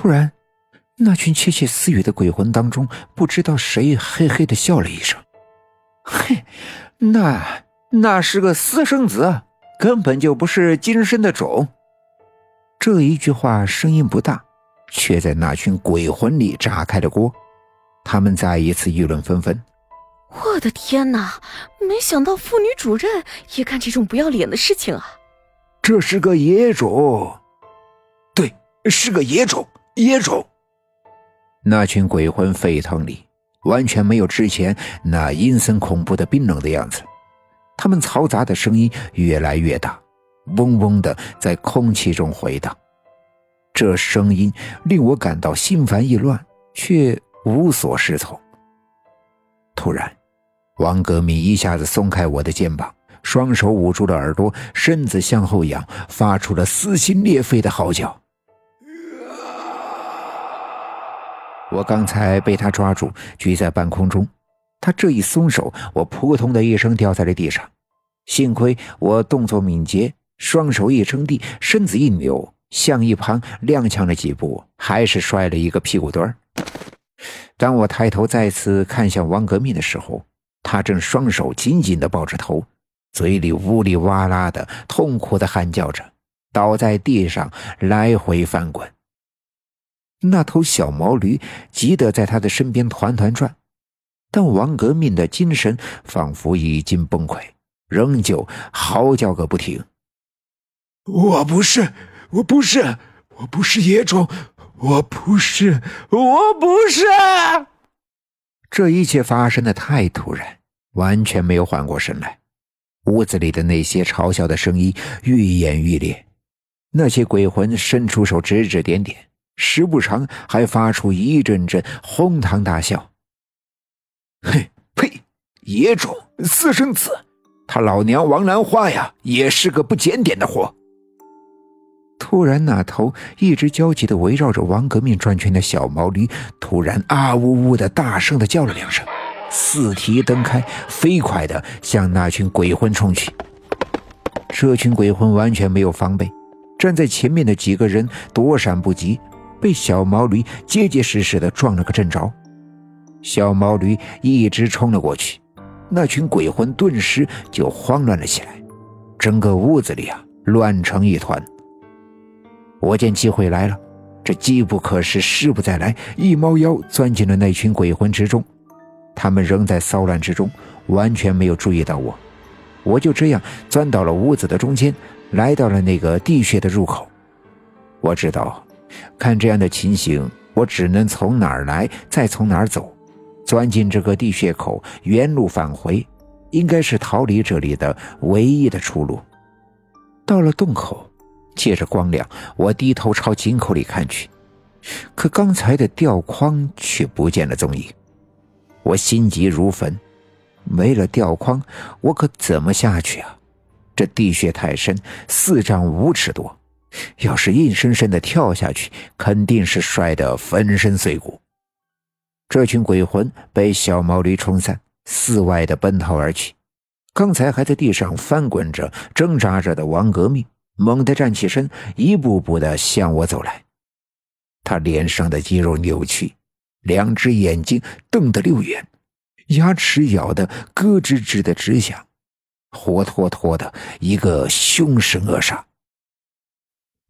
突然，那群窃窃私语的鬼魂当中，不知道谁嘿嘿的笑了一声：“嘿，那那是个私生子，根本就不是今生的种。”这一句话声音不大，却在那群鬼魂里炸开了锅。他们再一次议论纷纷。我的天哪！没想到妇女主任也干这种不要脸的事情啊！这是个野种，对，是个野种，野种。那群鬼魂沸腾里，完全没有之前那阴森恐怖的冰冷的样子。他们嘈杂的声音越来越大。嗡嗡的在空气中回荡，这声音令我感到心烦意乱，却无所适从。突然，王革命一下子松开我的肩膀，双手捂住了耳朵，身子向后仰，发出了撕心裂肺的嚎叫。我刚才被他抓住，举在半空中，他这一松手，我扑通的一声掉在了地上。幸亏我动作敏捷。双手一撑地，身子一扭，向一旁踉跄了几步，还是摔了一个屁股墩儿。当我抬头再次看向王革命的时候，他正双手紧紧地抱着头，嘴里呜里哇啦的痛苦地喊叫着，倒在地上来回翻滚。那头小毛驴急得在他的身边团团转，但王革命的精神仿佛已经崩溃，仍旧嚎叫个不停。我不是，我不是，我不是野种，我不是，我不是。这一切发生的太突然，完全没有缓过神来。屋子里的那些嘲笑的声音愈演愈烈，那些鬼魂伸出手指指点点，时不常还发出一阵阵哄堂大笑。嘿，呸！野种，私生子，他老娘王兰花呀，也是个不检点的货。突然，那头一直焦急地围绕着王革命转圈的小毛驴，突然啊呜呜的大声地叫了两声，四蹄蹬开，飞快地向那群鬼魂冲去。这群鬼魂完全没有防备，站在前面的几个人躲闪不及，被小毛驴结结实实地撞了个正着。小毛驴一直冲了过去，那群鬼魂顿时就慌乱了起来，整个屋子里啊乱成一团。我见机会来了，这机不可失，失不再来，一猫腰钻进了那群鬼魂之中。他们仍在骚乱之中，完全没有注意到我。我就这样钻到了屋子的中间，来到了那个地穴的入口。我知道，看这样的情形，我只能从哪儿来，再从哪儿走。钻进这个地穴口，原路返回，应该是逃离这里的唯一的出路。到了洞口。借着光亮，我低头朝井口里看去，可刚才的吊筐却不见了踪影。我心急如焚，没了吊筐，我可怎么下去啊？这地穴太深，四丈五尺多，要是硬生生的跳下去，肯定是摔得粉身碎骨。这群鬼魂被小毛驴冲散，四外的奔逃而去。刚才还在地上翻滚着、挣扎着的王革命。猛地站起身，一步步的向我走来。他脸上的肌肉扭曲，两只眼睛瞪得溜圆，牙齿咬得咯吱吱的直响，活脱脱的一个凶神恶煞。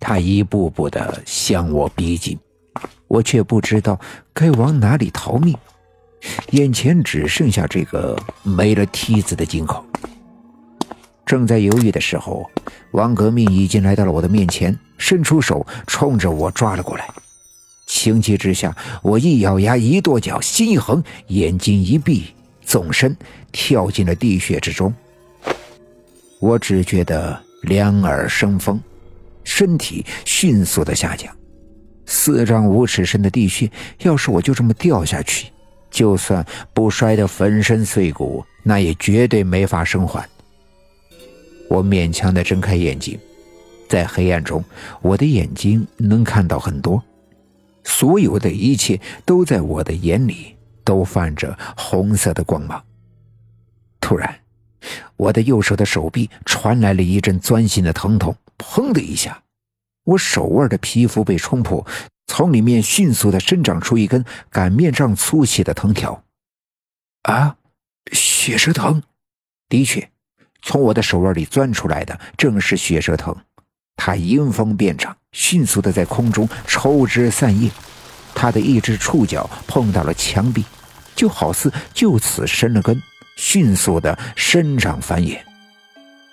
他一步步的向我逼近，我却不知道该往哪里逃命。眼前只剩下这个没了梯子的井口。正在犹豫的时候，王革命已经来到了我的面前，伸出手冲着我抓了过来。情急之下，我一咬牙，一跺脚，心一横，眼睛一闭，纵身跳进了地穴之中。我只觉得两耳生风，身体迅速的下降。四丈五尺深的地穴，要是我就这么掉下去，就算不摔得粉身碎骨，那也绝对没法生还。我勉强的睁开眼睛，在黑暗中，我的眼睛能看到很多，所有的一切都在我的眼里都泛着红色的光芒。突然，我的右手的手臂传来了一阵钻心的疼痛，砰的一下，我手腕的皮肤被冲破，从里面迅速的生长出一根擀面杖粗细的藤条。啊，血蛇藤！的确，从我的手腕里钻出来的正是血蛇藤。它迎风变长，迅速的在空中抽枝散叶。它的一只触角碰到了墙壁，就好似就此生了根，迅速的生长繁衍。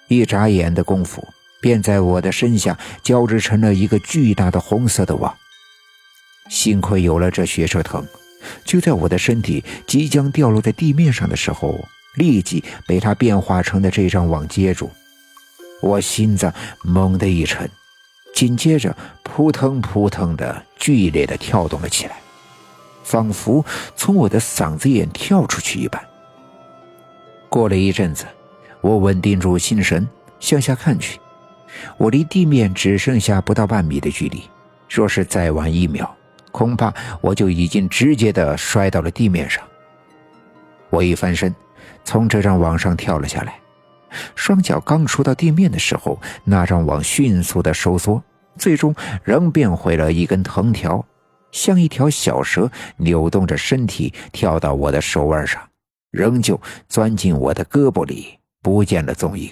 一眨眼的功夫，便在我的身下交织成了一个巨大的红色的网。幸亏有了这血蛇藤，就在我的身体即将掉落在地面上的时候，立即被它变化成的这张网接住。我心脏猛地一沉，紧接着扑腾扑腾的剧烈的跳动了起来，仿佛从我的嗓子眼跳出去一般。过了一阵子，我稳定住心神，向下看去，我离地面只剩下不到半米的距离，若是再晚一秒。恐怕我就已经直接的摔到了地面上。我一翻身，从这张网上跳了下来，双脚刚触到地面的时候，那张网迅速的收缩，最终仍变回了一根藤条，像一条小蛇扭动着身体跳到我的手腕上，仍旧钻进我的胳膊里，不见了踪影。